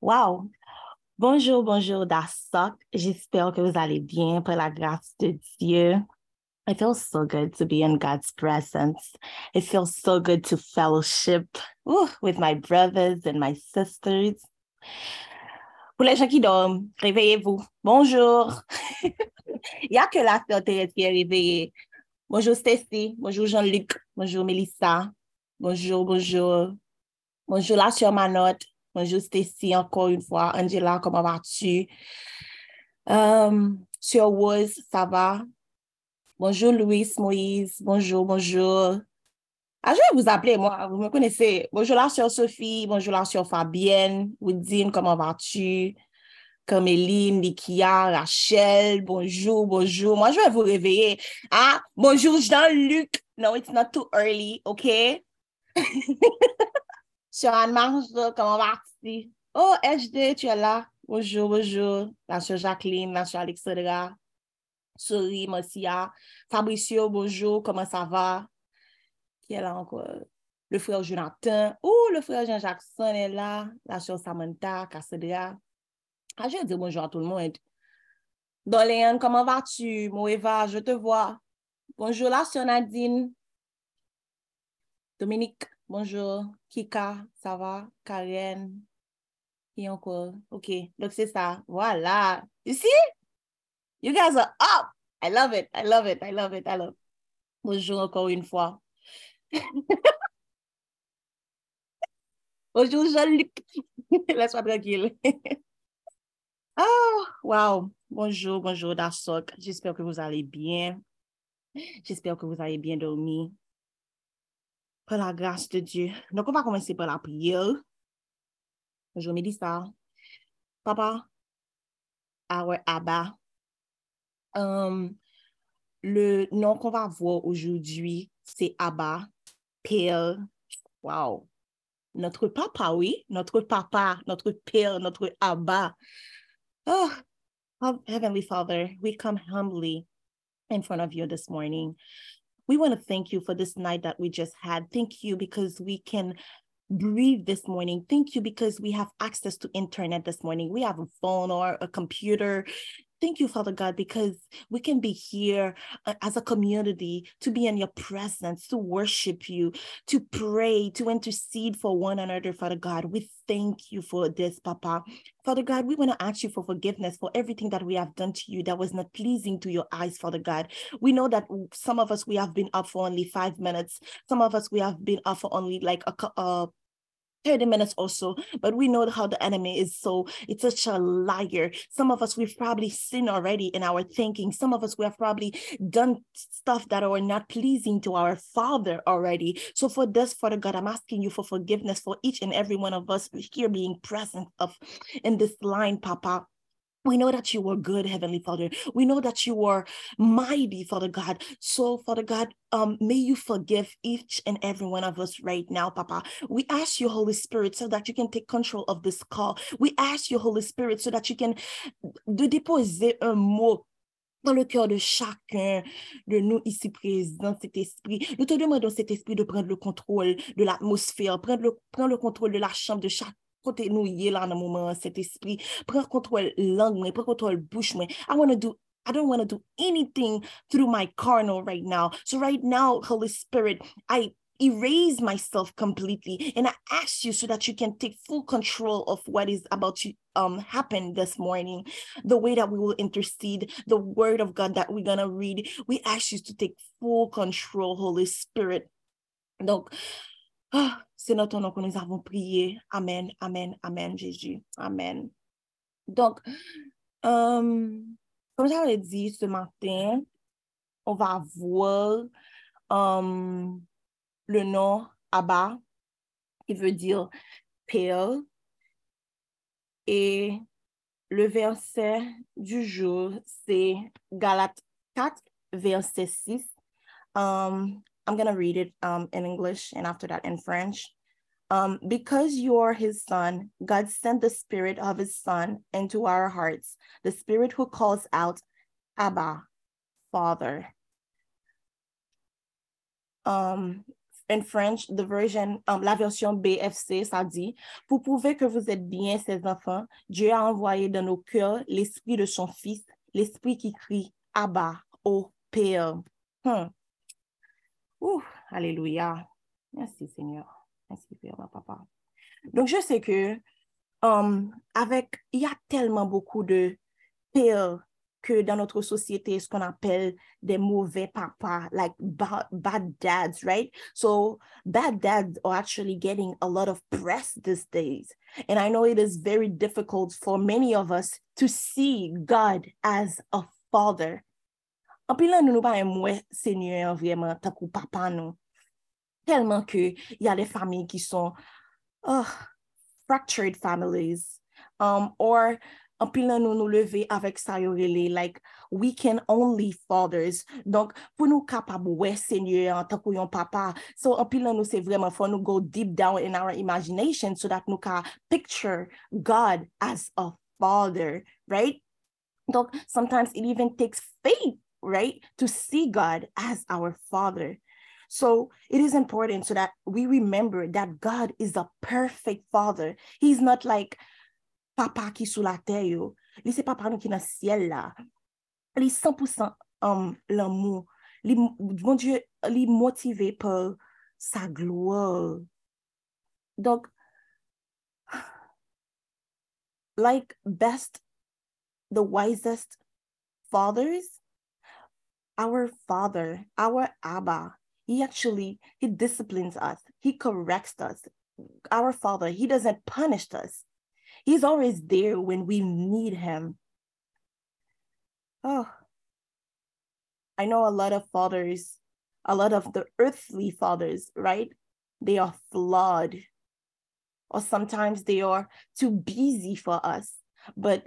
Wow. Bonjour, bonjour, Dasok. J'espère que vous allez bien par la grâce de Dieu. It feels so good to be in God's presence. It feels so good to fellowship ooh, with my brothers and my sisters. Pour les gens qui dorment, réveillez-vous. Bonjour. Il n'y a que la sœur Thérèse qui est réveillée. Bonjour Stacy. Bonjour Jean-Luc. Bonjour Melissa. Bonjour, bonjour. Bonjour la sœur Manotte. Bonjour Stacy, encore une fois. Angela, comment vas-tu? Um, Sœur Woz, ça va? Bonjour Louis, Moïse. Bonjour, bonjour. Ah, je vais vous appeler, moi, vous me connaissez. Bonjour la sœur Sophie. Bonjour la sœur Fabienne. Woodine, comment vas-tu? Caméline, Nikia, Rachel, bonjour, bonjour. Moi, je vais vous réveiller. Ah, bonjour Jean-Luc. No, it's not too early, okay? Sœur Anne-Marge, comment vas-tu? Oh, HD, tu es là. Bonjour, bonjour. La sœur Jacqueline, la sœur Alexandra. Sori, Marcia. Fabricio, bonjour, comment ça va? Qui est là encore? Le frère Jonathan. Oh, le frère Jean-Jackson est là. La sœur Samantha, Cassandra. Ah, je dire bonjour à tout le monde. Doléane, comment vas-tu? Moeva, je te vois. Bonjour, la sœur Nadine. Dominique, bonjour. Kika, ça va? Karen? Et encore. OK. Donc, c'est ça. Voilà. You see? You guys are up. I love it. I love it. I love it. I love it. Bonjour encore une fois. Bonjour, Jean-Luc. Laisse-moi tranquille. oh, wow. Bonjour, bonjour, Dasok. J'espère que vous allez bien. J'espère que vous avez bien dormi. Par la grâce de Dieu. Donc, on va commencer par la prière. Bonjour, Mélissa. Papa, our Abba. Um, le nom qu'on va voir aujourd'hui, c'est Abba, Père. Wow. Notre papa, oui. Notre papa, notre Père, notre Abba. Oh, Heavenly Father, we come humbly in front of you this morning. We want to thank you for this night that we just had. Thank you because we can breathe this morning. Thank you because we have access to internet this morning. We have a phone or a computer. Thank you, Father God, because we can be here uh, as a community to be in your presence, to worship you, to pray, to intercede for one another, Father God. We thank you for this, Papa. Father God, we want to ask you for forgiveness for everything that we have done to you that was not pleasing to your eyes, Father God. We know that some of us, we have been up for only five minutes. Some of us, we have been up for only like a, uh, 30 minutes or so, but we know how the enemy is so, it's such a liar. Some of us, we've probably sinned already in our thinking. Some of us, we have probably done stuff that are not pleasing to our Father already. So for this, Father God, I'm asking you for forgiveness for each and every one of us here being present of in this line, Papa. We know that you are good, Heavenly Father. We know that you are mighty, Father God. So, Father God, um, may you forgive each and every one of us right now, Papa. We ask you, Holy Spirit, so that you can take control of this call. We ask you, Holy Spirit, so that you can de déposer un mot dans le cœur de chacun de nous ici présents, Saint-Esprit. Nous te demandons Saint-Esprit de prendre le contrôle de l'atmosphère, prendre le, prendre le contrôle de la chambre de chaque côté nous y est là dans le moment Saint-Esprit prends contrôle langue prends contrôle bouche I want to do I don't want to do anything through my carnal right now. So right now, Holy Spirit, I erase myself completely and I ask you so that you can take full control of what is about to um happen this morning, the way that we will intercede, the word of God that we're gonna read. We ask you to take full control, Holy Spirit. Donc, Ah, c'est notre nom que nous avons prié. Amen, amen, amen, Jésus. Amen. Donc, euh, comme j'avais dit ce matin, on va voir euh, le nom Abba, qui veut dire Père. Et le verset du jour, c'est Galates 4, verset 6. Um, I'm going to read it um, in English and after that in French. Um, because you are his son, God sent the spirit of his son into our hearts, the spirit who calls out, Abba, Father. Um, in French, the version, um, la version BFC, ça dit, pour prouver que vous êtes bien ses enfants, Dieu a envoyé dans nos cœurs l'esprit de son Fils, l'esprit qui crie, Abba, au Père. Hmm. Ouh, alléluia. Merci Seigneur. Merci Père, papa. Donc, je sais que um, avec, il y a tellement beaucoup de pères que dans notre société, ce qu'on appelle des mauvais papas, like bad, bad dads, right? So bad dads are actually getting a lot of press these days. And I know it is very difficult for many of us to see God as a father. anpilan nou nou pa yon mwen senye yon vreman takou papa nou. Telman ke y a le fami ki son oh, fractured families. Um, or anpilan nou nou leve avèk sa yon rele like we can only fathers. Donk pou nou kapab wè senye yon takou yon papa. So anpilan nou se vreman fò nou go deep down in our imagination so that nou ka picture God as a father, right? Donk sometimes it even takes faith right? To see God as our father. So it is important so that we remember that God is a perfect father. He's not like, papa qui sous la terre yo. Li se papa nou ki nan ciel la. Li 100% um, l'amour. Li, mon Dieu, li motivé par sa gloire. Donc, like best, the wisest fathers, our father, our Abba, he actually, he disciplines us. He corrects us. Our father, he doesn't punish us. He's always there when we need him. Oh, I know a lot of fathers, a lot of the earthly fathers, right? They are flawed, or sometimes they are too busy for us. But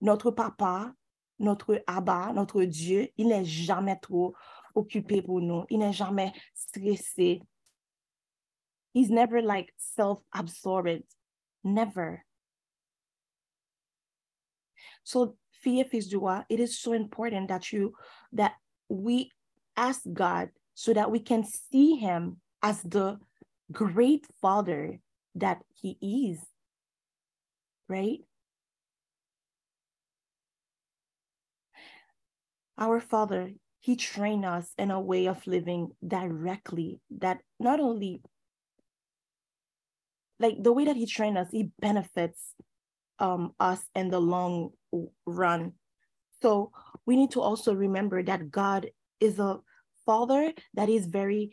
notre papa, notre Abba, notre Dieu, il n'est jamais trop occupé pour nous. Il n'est jamais stressé. He's never like self-absorbed. Never. So fear joie, it is so important that you that we ask God so that we can see him as the great father that he is. Right? Our Father, He trained us in a way of living directly that not only like the way that He trained us, He benefits um, us in the long run. So we need to also remember that God is a father that is very,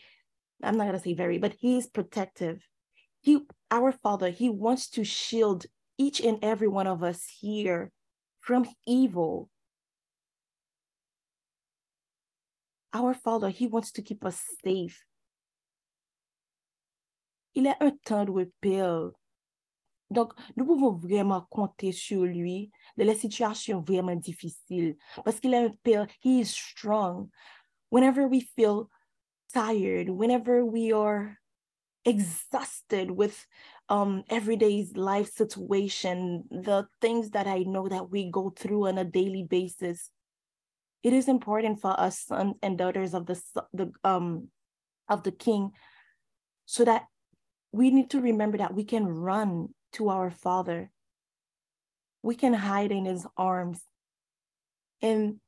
I'm not going to say very, but he is protective. He, our father, he wants to shield each and every one of us here from evil. Our father, he wants to keep us safe. Il a un temps de repère Donc, nous pouvons vraiment compter sur lui dans les situations vraiment difficiles parce qu'il est un père, he is strong. Whenever we feel tired, whenever we are exhausted with um everyday life situation, the things that I know that we go through on a daily basis, it is important for us sons and daughters of the the um of the king so that we need to remember that we can run to our Father. We can hide in his arms. And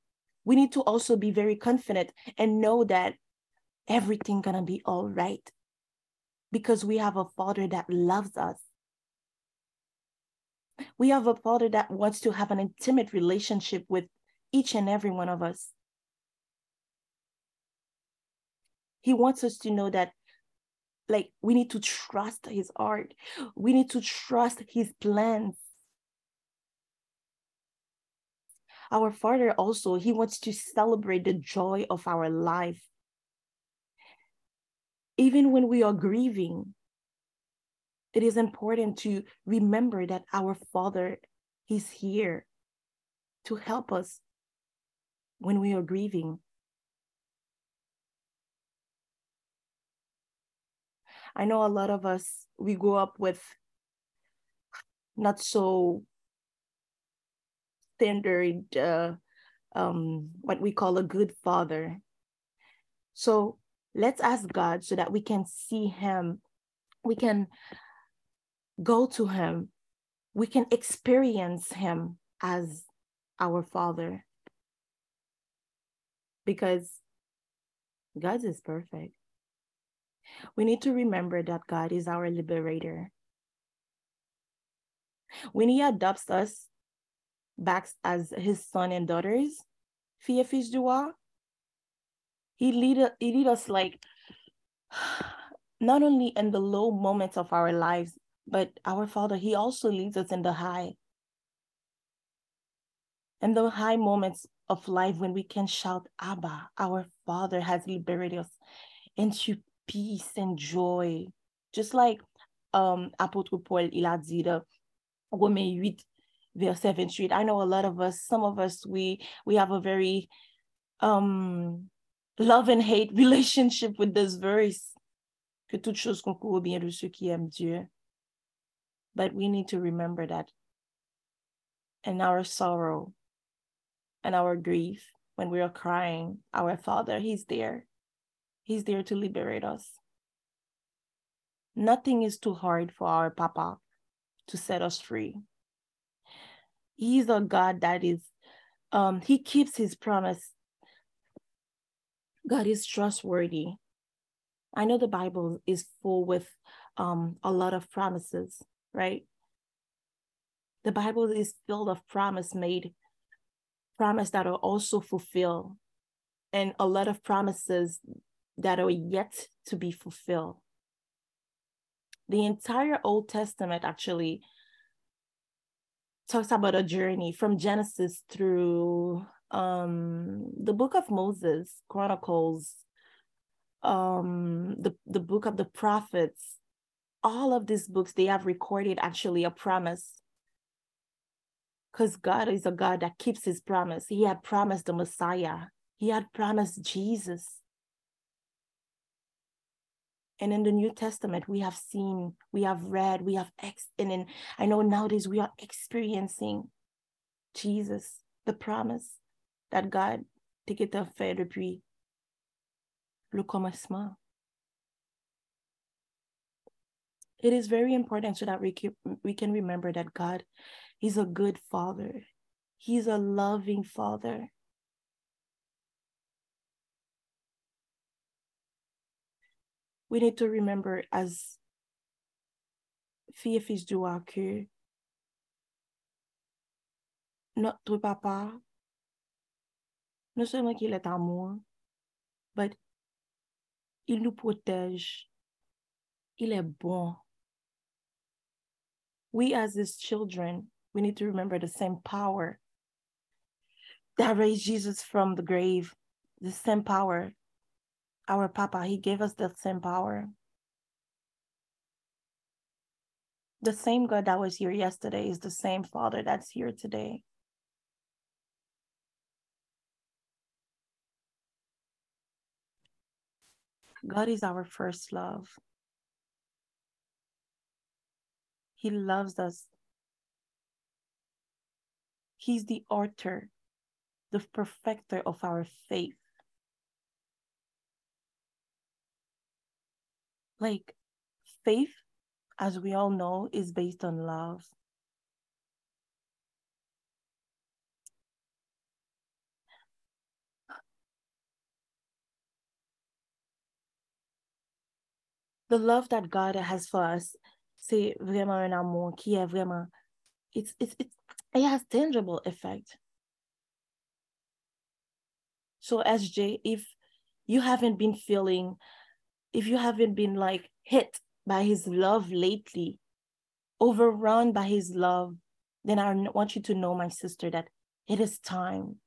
we need to also be very confident and know that everything gonna be all right because we have a father that loves us. We have a father that wants to have an intimate relationship with each and every one of us. He wants us to know that like we need to trust his art. We need to trust his plans. Our father also he wants to celebrate the joy of our life. Even when we are grieving it is important to remember that our father is here to help us when we are grieving I know a lot of us, we grew up with not so standard, uh, um, what we call a good father. So let's ask God so that we can see Him. We can go to Him. We can experience Him as our Father. Because God is perfect. We need to remember that God is our liberator. When He adopts us back as His son and daughters, Fia Fils he lead he lead us like not only in the low moments of our lives, but our Father, He also leads us in the high. In the high moments of life when we can shout, Abba, our Father has liberated us into peace and joy. Just like um Apôtre Paul, il a dit de Romains 8, verset 28. I know a lot of us, some of us, we we have a very um love and hate relationship with this verse. Que bien de ceux qui aiment Dieu. But we need to remember that in our sorrow and our grief, when we are crying, our Father, He's there. He's there to liberate us. Nothing is too hard for our Papa to set us free. He's a God that is, um, He keeps His promise God is trustworthy. I know the Bible is full with um, a lot of promises, right? The Bible is filled of promise made, promise that are also fulfilled, and a lot of promises that are yet to be fulfilled. The entire Old Testament actually talks about a journey from Genesis through um the book of moses chronicles um the the book of the prophets all of these books they have recorded actually a promise because god is a god that keeps his promise. He had promised the messiah. He had promised jesus. And in the new testament we have seen we have read we have ex and in i know nowadays we are experiencing jesus the promise that God t'était fait depuis le. It is very important so that we keep, we can remember that God is a good father. He's a loving father. We need to remember as fille et fils du roi que notre papa non seulement qu'il est amour, but il nous protège. Il est bon. We as his children, we need to remember the same power that raised Jesus from the grave, the same power. Our Papa, he gave us the same power. The same God that was here yesterday is the same Father that's here today. God is our first love. He loves us. He's the author, the perfecter of our faith. Like faith, as we all know, is based on love. the love that God has for us, c'est vraiment un amour qui est vraiment, it's, it's, it's, it has tangible effect. So SJ, if you haven't been feeling, if you haven't been like hit by his love lately, overrun by his love, then I want you to know, my sister, that it is time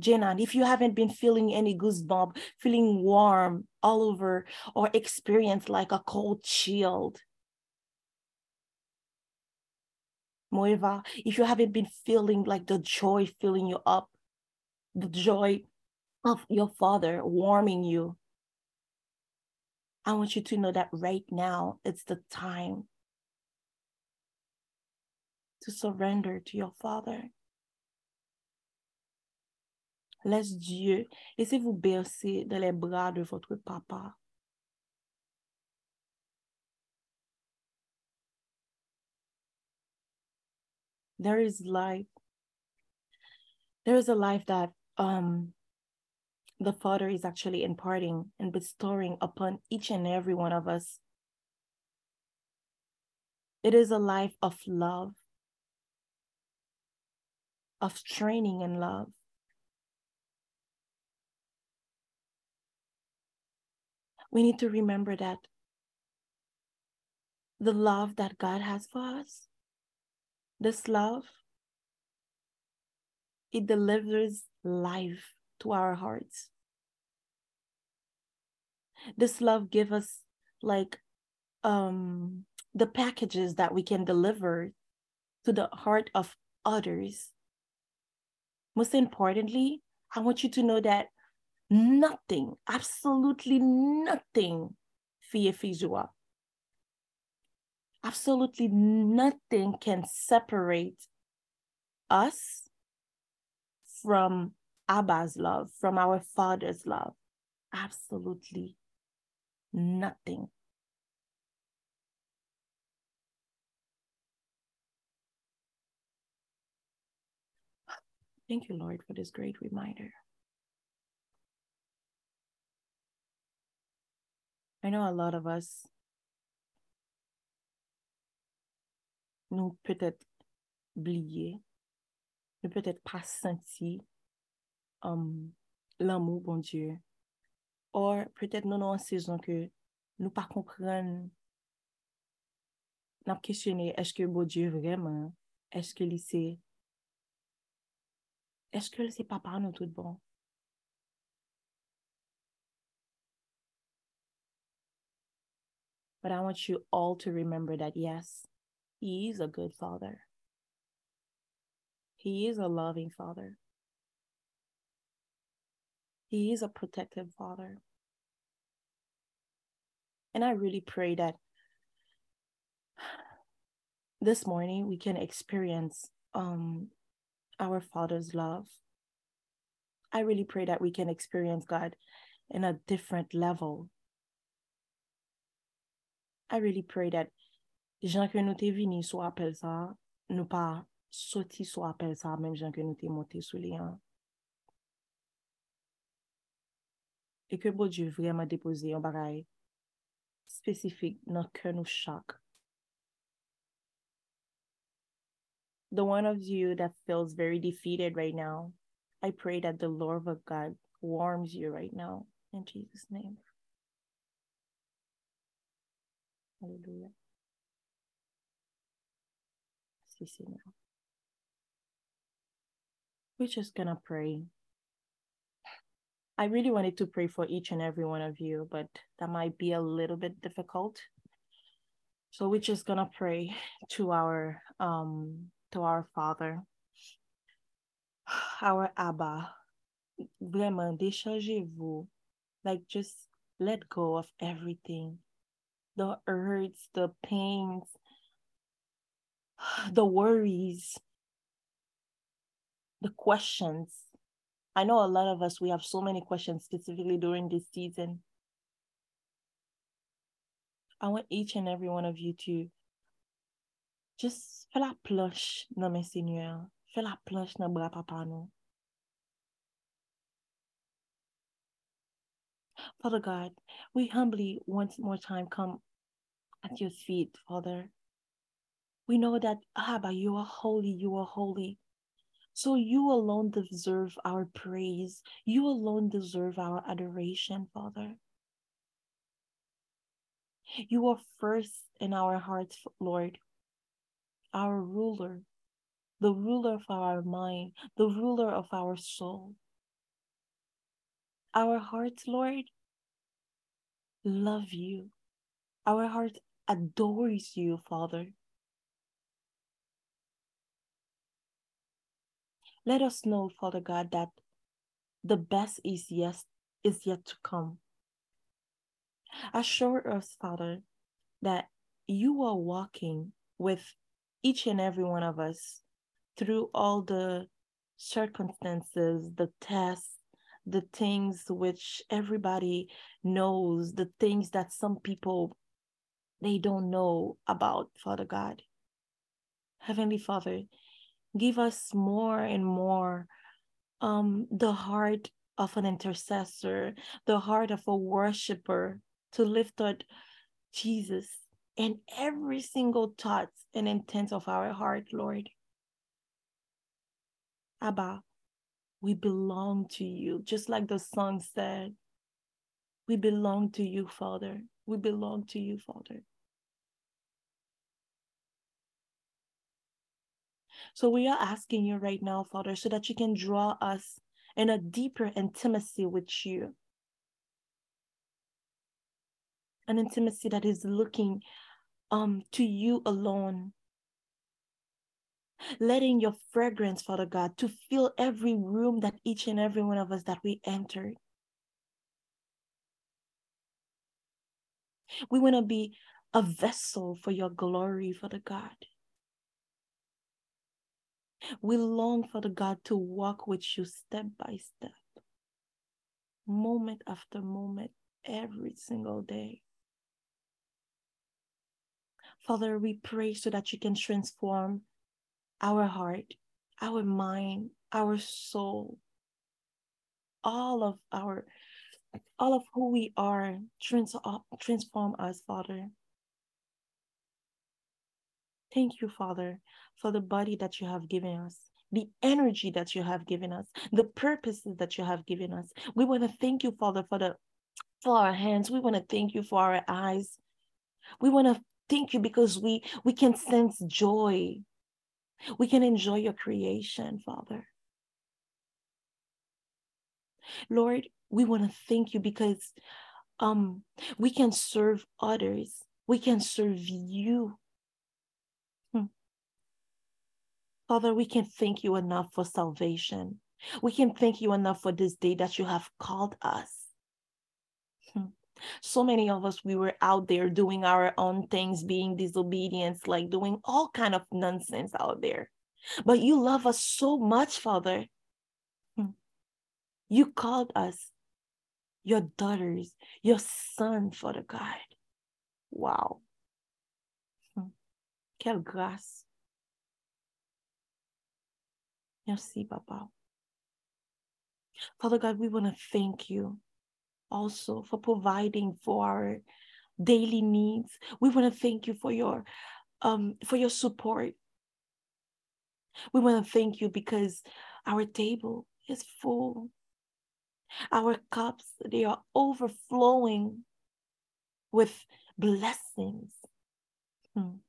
Jenna, if you haven't been feeling any goosebump, feeling warm all over, or experienced like a cold shield, Moeva, if you haven't been feeling like the joy filling you up, the joy of your father warming you, I want you to know that right now it's the time to surrender to your father. Laisse Dieu, laissez-vous bercer dans les bras de votre papa. There is life. There is a life that um the Father is actually imparting and bestowing upon each and every one of us. It is a life of love, of training and love. We need to remember that the love that God has for us, this love, it delivers life to our hearts. This love gives us like um the packages that we can deliver to the heart of others. Most importantly, I want you to know that nothing, absolutely nothing, Fiefizua, absolutely nothing can separate us from Abba's love, from our Father's love. Absolutely nothing. Thank you, Lord, for this great reminder. I know a lot of us nous peut-être oublié, ne peut-être pas senti um, l'amour, bon Dieu. Or, peut-être nous dans une saison que nous pas comprendre, nous questionner, est-ce que bon Dieu vraiment, est-ce que c'est, est-ce que c'est papa nous tout bon? But I want you all to remember that yes, He is a good father. He is a loving father. He is a protective father. And I really pray that this morning we can experience um, our Father's love. I really pray that we can experience God in a different level. I really pray that jan ke nou te vini sou apel sa, nou pa soti sou apel sa, menm jan ke nou te monte sou li an. E ke bo Diyo vreman depose yon bagay spesifik nan ke nou chak. The one of you that feels very defeated right now, I pray that the Lord of God warms you right now. In Jesus' name. Hallelujah. We're just gonna pray. I really wanted to pray for each and every one of you, but that might be a little bit difficult. So we're just gonna pray to our um to our Father, our Abba. Vraiment, déchargez-vous. Like just let go of everything the hurts, the pains, the worries, the questions. I know a lot of us, we have so many questions specifically during this season. I want each and every one of you to just fais la planche dans mes seigneurs. Fais la planche dans bras papa nous. Father God, we humbly once more time come at your feet, Father. We know that, Abba, you are holy, you are holy. So you alone deserve our praise. You alone deserve our adoration, Father. You are first in our hearts, Lord, our ruler, the ruler of our mind, the ruler of our soul. Our hearts, Lord, love you. Our hearts adores you, Father. Let us know, Father God, that the best is yes is yet to come. Assure us, Father, that you are walking with each and every one of us through all the circumstances, the tests, the things which everybody knows, the things that some people they don't know about, Father God. Heavenly Father, give us more and more um, the heart of an intercessor, the heart of a worshiper to lift up Jesus in every single thought and intent of our heart, Lord. Abba, we belong to you, just like the song said. We belong to you, Father. We belong to you, Father. So we are asking you right now, Father, so that you can draw us in a deeper intimacy with you. An intimacy that is looking um to you alone. Letting your fragrance, Father God, to fill every room that each and every one of us that we entered. We want to be a vessel for your glory, Father God. We long for the God to walk with you step by step, moment after moment, every single day. Father, we pray so that you can transform our heart, our mind, our soul, all of our all of who we are trans- transform us father thank you father for the body that you have given us, the energy that you have given us, the purposes that you have given us. We want to thank you, Father, for the for our hands. We want to thank you for our eyes. We want to thank you because we we can sense joy. We can enjoy your creation, Father. Lord, we want to thank you because um we can serve others. We can serve you Father, we can thank you enough for salvation. We can thank you enough for this day that you have called us. Hmm. So many of us, we were out there doing our own things, being disobedient, like doing all kind of nonsense out there. But you love us so much, Father. Hmm. You called us your daughters, your son, Father God. Wow. Hmm. Quelle grâce. Merci, Papa. Father God, we want to thank you also for providing for our daily needs. We want to thank you for your um for your support. We want to thank you because our table is full. Our cups, they are overflowing with blessings. Hmm.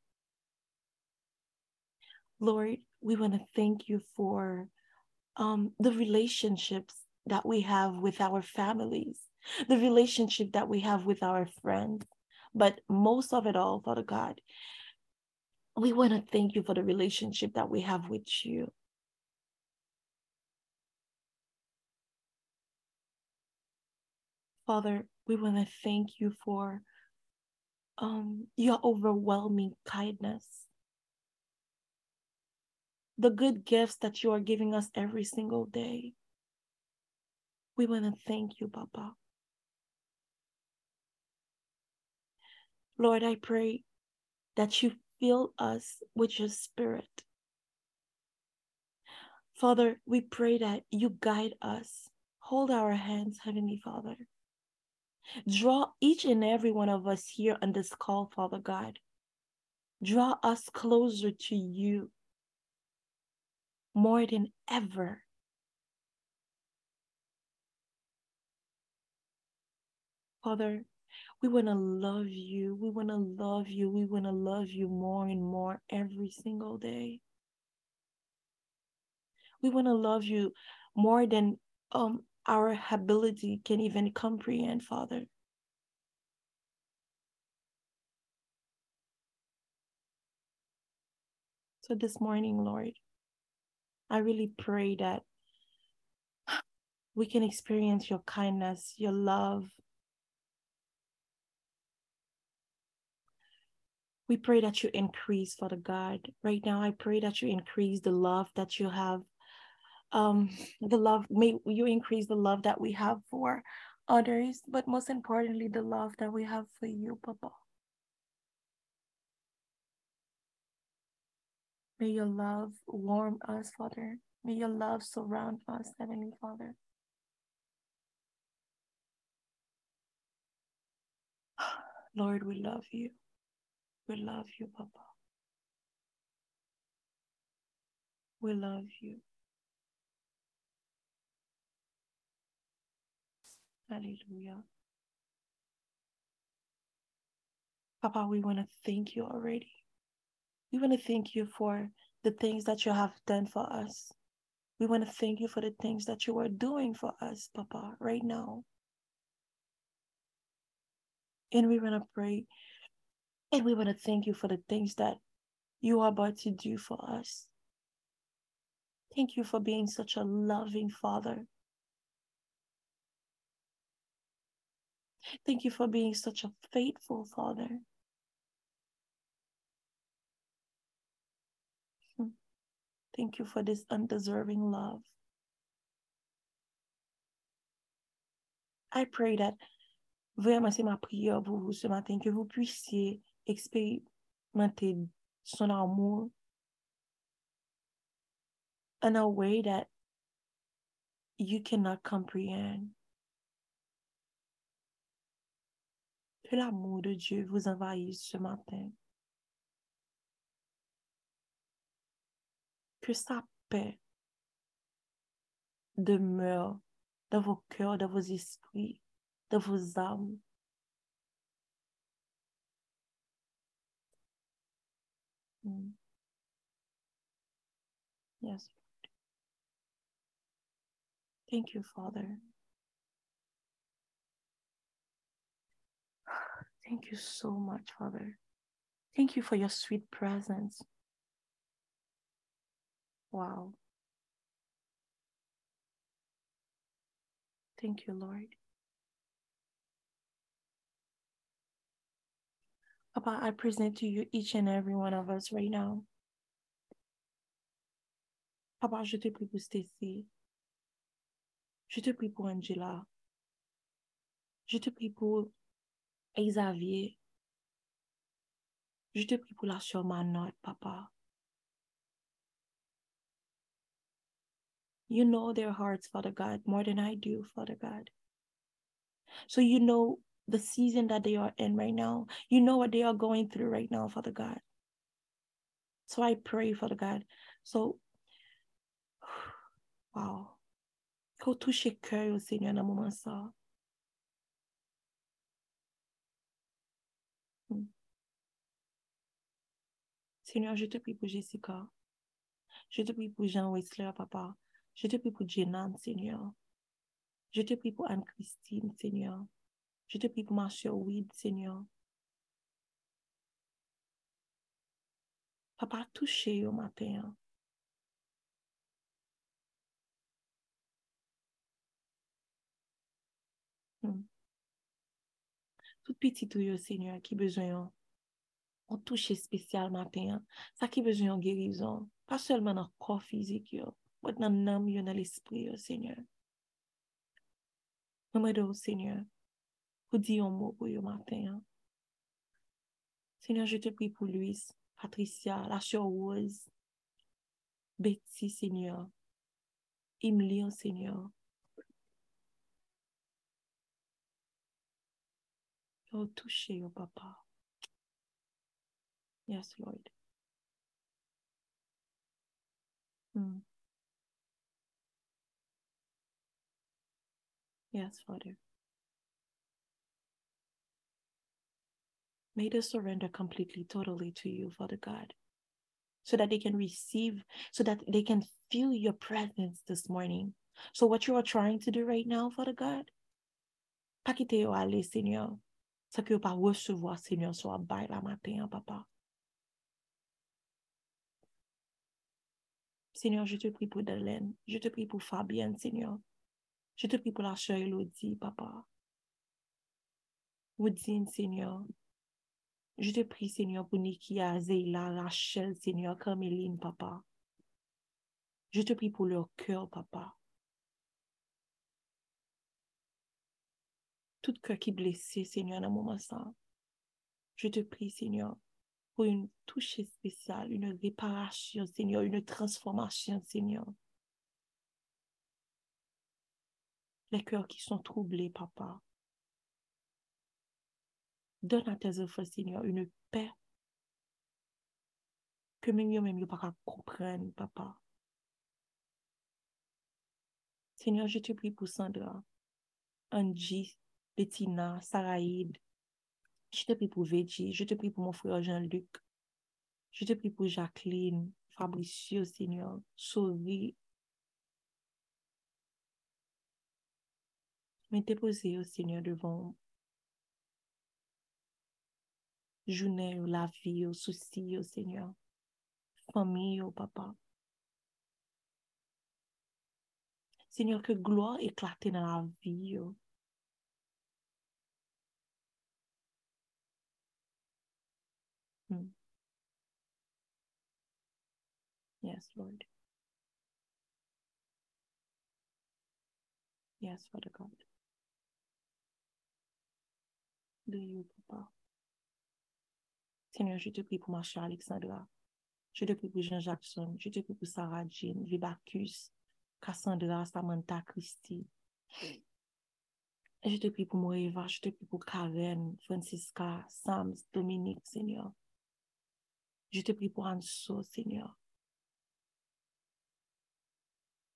Lord, we want to thank you for um, the relationships that we have with our families, the relationship that we have with our friends. But most of it all, Father God, we want to thank you for the relationship that we have with you. Father, we want to thank you for um, your overwhelming kindness the good gifts that you are giving us every single day. We want to thank you, Papa. Lord, I pray that you fill us with your spirit. Father, we pray that you guide us. Hold our hands, Heavenly Father. Draw each and every one of us here on this call, Father God. Draw us closer to you more than ever. Father, we want to love you. We want to love you. We want to love you more and more every single day. We want to love you more than um, our ability can even comprehend, Father. So this morning, Lord, I really pray that we can experience your kindness, your love. We pray that you increase, Father God. Right now, I pray that you increase the love that you have um, the love, may you increase the love that we have for others, but most importantly, the love that we have for you, Papa. May your love warm us, Father. May your love surround us, Heavenly Father. Lord, we love you. We love you, Papa. We love you. Hallelujah. Papa, we want to thank you already. We want to thank you for the things that you have done for us. We want to thank you for the things that you are doing for us, Papa, right now. And we want to pray and we want to thank you for the things that you are about to do for us. Thank you for being such a loving Father. Thank you for being such a faithful Father. Hmm. Thank you for this undeserving love. I pray that vraiment c'est ma prière pour vous ce matin, que vous puissiez expérimenter son amour in a way that you cannot comprehend. Que l'amour de Dieu vous envahisse ce matin. Que sa paix demeure dans vos cœurs, dans vos esprits, dans vos âmes. Mm. Yes. Thank you, Father. Thank you so much, Father. Thank you for your sweet presence. Wow. Thank you, Lord. Papa, I present to you each and every one of us right now. Papa, je te prie pour Stacy. Je te prie pour Angela. Je te prie pour Xavier. Je te prie pour la Manotte, Papa. You know their hearts, Father God, more than I do, Father God. So you know the season that they are in right now. You know what they are going through right now, Father God. So I pray, Father God. So, wow. Kau touche cœur au Seigneur dans moment ça. Hmm. Seigneur, je te prie pour Jessica. Je te prie pour Jean Wesley, Papa. Je te prie pour Jenan, Seigneur. Je te prie pour Anne-Christine, Seigneur. Je te prie pour ma soeur Weed, Seigneur. Papa, touchez au matin. Hmm. Tout petit ou yo, Seigneur, qui besoin on touche spécial matin. Ça qui besoin en guérison. Pas seulement dans corps physique, yo. Mais dans l'âme, dans l'esprit, Seigneur. Maman, Seigneur, pour dire un mot pour le matin. Seigneur, je te prie pour Louise, Patricia, la sœur Rose, Betty, Seigneur, Emily, Seigneur. Oh, touchez, oh papa. Yes, Lord. Mm. Yes, Father. May they surrender completely, totally to you, Father God, so that they can receive, so that they can feel your presence this morning. So, what you are trying to do right now, Father God, pas quitter yo aller, Seigneur, ça que pas recevoir, Seigneur, soit bail la matin, Papa. Seigneur, je te prie pour Delaine, je te prie pour Fabienne, Seigneur. Je te prie pour la chère Elodie, Papa. Woodine, Seigneur. Je te prie, Seigneur, pour Nikia, Zeila, Rachel, Seigneur, Carmeline, Papa. Je te prie pour leur cœur, papa. Tout cœur qui est blessé, Seigneur, dans moment ça. Je te prie, Seigneur, pour une touche spéciale, une réparation, Seigneur, une transformation, Seigneur. Les cœurs qui sont troublés, papa. Donne à tes enfants, Seigneur, une paix que même eux même pas comprendre, papa. Seigneur, je te prie pour Sandra, Angie, Bettina, Saraïd. Je te prie pour Veggie. Je te prie pour mon frère Jean-Luc. Je te prie pour Jacqueline, Fabricio, Seigneur, Sauvé. Mais déposer au Seigneur devant journée, la vie, au souci, au Seigneur. Famille, au papa. Seigneur, que gloire éclate dans la vie. Hmm. Yes, Lord. Yes, Father God. You, Papa? Seigneur, je te prie pour ma chère Alexandra. Je te prie pour Jean Jackson. Je te prie pour Sarah Jean, Vibacus, Cassandra, Samantha, Christy. Et je te prie pour Moeva. Je te prie pour Karen, Francisca, Sams, Dominique, Seigneur. Je te prie pour Anso, Seigneur.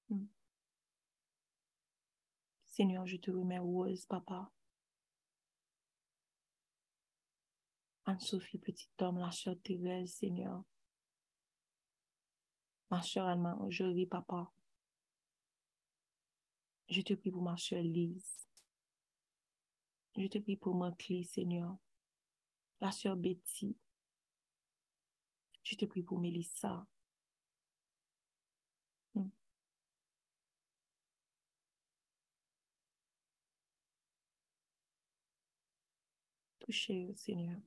Hmm. Seigneur, je te remets Rose, Papa. Anne-Sophie, petit homme, la sœur Thérèse, Seigneur. Ma sœur Alma, aujourd'hui, Papa. Je te prie pour ma sœur Lise. Je te prie pour mon clé, Seigneur. La sœur Betty. Je te prie pour Mélissa. Hmm. Touchez, Seigneur.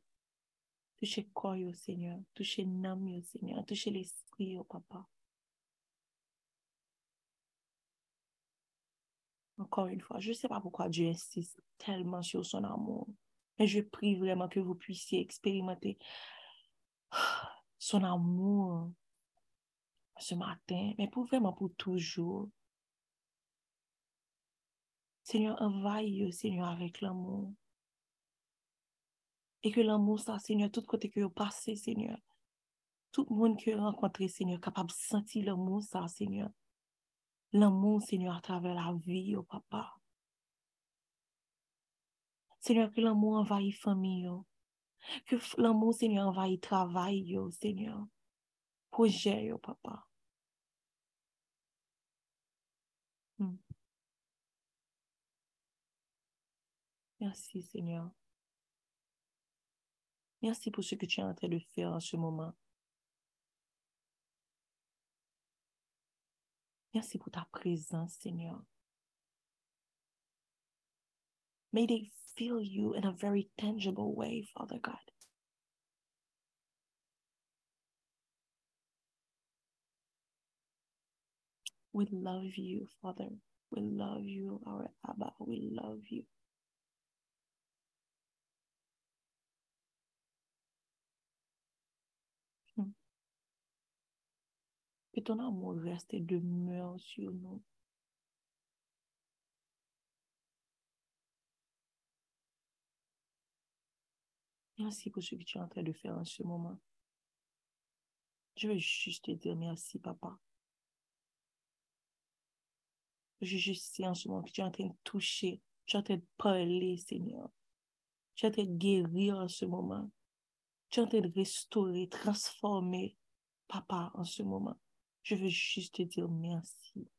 Touchez corps, oh Seigneur. Touchez l'âme, oh Seigneur. Touchez l'esprit, oh Papa. Encore une fois, je ne sais pas pourquoi Dieu insiste tellement sur son amour. Mais je prie vraiment que vous puissiez expérimenter son amour ce matin, mais pour vraiment pour toujours. Seigneur, envahis, Seigneur, avec l'amour. Et que l'amour, Seigneur, tout côté que vous passez, Seigneur. Tout le monde que vous rencontrez, Seigneur, capable de sentir l'amour, Seigneur. L'amour, Seigneur, à travers la vie, oh papa. Seigneur, que l'amour envahit famille, oh. Que l'amour, Seigneur, envahit travail, yo, Seigneur. Projet, yo, papa. Hmm. Merci, Seigneur. Merci pour ce que tu es en train de faire en ce moment. Merci pour ta présence, Seigneur. May they feel you in a very tangible way, Father God. We love you, Father. We love you, our Abba. We love you. Ton amour reste et demeure sur nous. Merci pour ce que tu es en train de faire en ce moment. Je veux juste te dire merci, papa. Je sais en ce moment que tu es en train de toucher, tu es en train de parler, Seigneur. Tu es en train de guérir en ce moment. Tu es en train de restaurer, transformer, papa, en ce moment. Je veux juste te dire merci.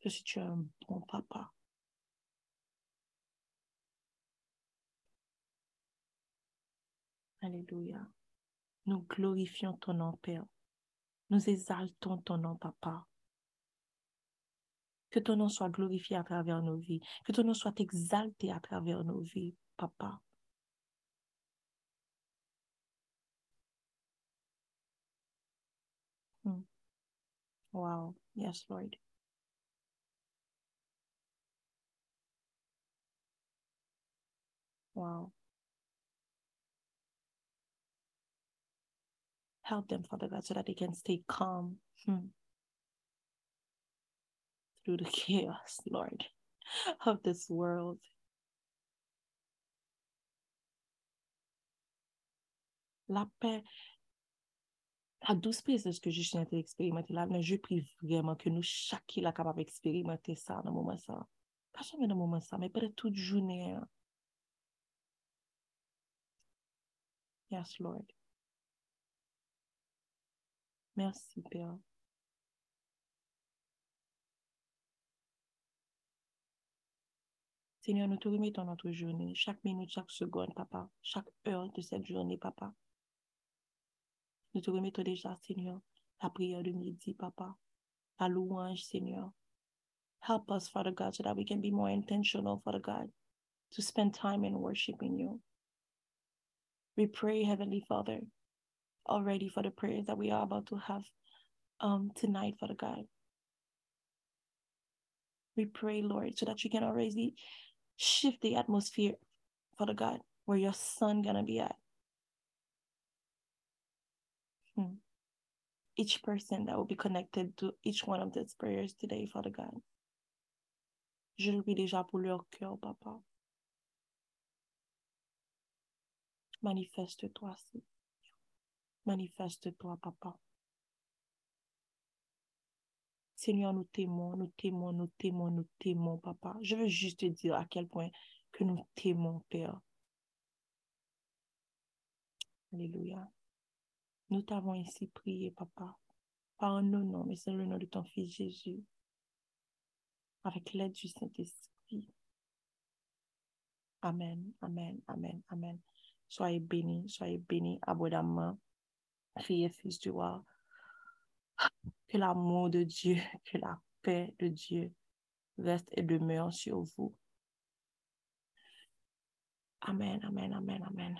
Que tu es un bon papa. Alléluia. Nous glorifions ton nom, Père. Nous exaltons ton nom, Papa. Que ton nom soit glorifié à travers nos vies. Que ton nom soit exalté à travers nos vies, Papa. Wow. Yes, Lord. Wow. Help them, Father God, so that they can stay calm hmm, through the chaos, Lord, of this world. La paix, la douce paix, c'est ce que je suis en train d'expérimenter là, mais je prie vraiment que nous, chacun, là, capable d'expérimenter ça dans le moment ça. Pas seulement dans le moment ça, mais peut-être toute journée. hein. Yes, Lord. Merci, Père. Seigneur, nous te remettons notre journée, chaque minute, chaque seconde, papa, chaque heure de cette journée, papa. Nous te remettons déjà, Seigneur, la prière de midi, papa, la louange, Seigneur. Help us, Father God, so that we can be more intentional, Father God, to spend time in worshiping you. We pray, Heavenly Father, already for the prayers that we are about to have um, tonight, Father God. We pray, Lord, so that you can already shift the atmosphere, Father God, where your son gonna be at. Hmm. Each person that will be connected to each one of these prayers today, Father God. Je le prie déjà pour leur cœur, Papa. Manifeste-toi, Seigneur. Manifeste-toi, Papa. Seigneur, nous t'aimons, nous t'aimons, nous t'aimons, nous t'aimons, Papa. Je veux juste te dire à quel point que nous t'aimons, Père. Alléluia. Nous t'avons ainsi prié, Papa. En nos noms, mais c'est le nom de ton Fils Jésus. Avec l'aide du Saint-Esprit. Amen, amen, amen, amen. Soyez bénis, soyez bénis abondamment, filles et fils du roi. Que l'amour de Dieu, que la paix de Dieu reste et demeure sur vous. Amen, amen, amen, amen.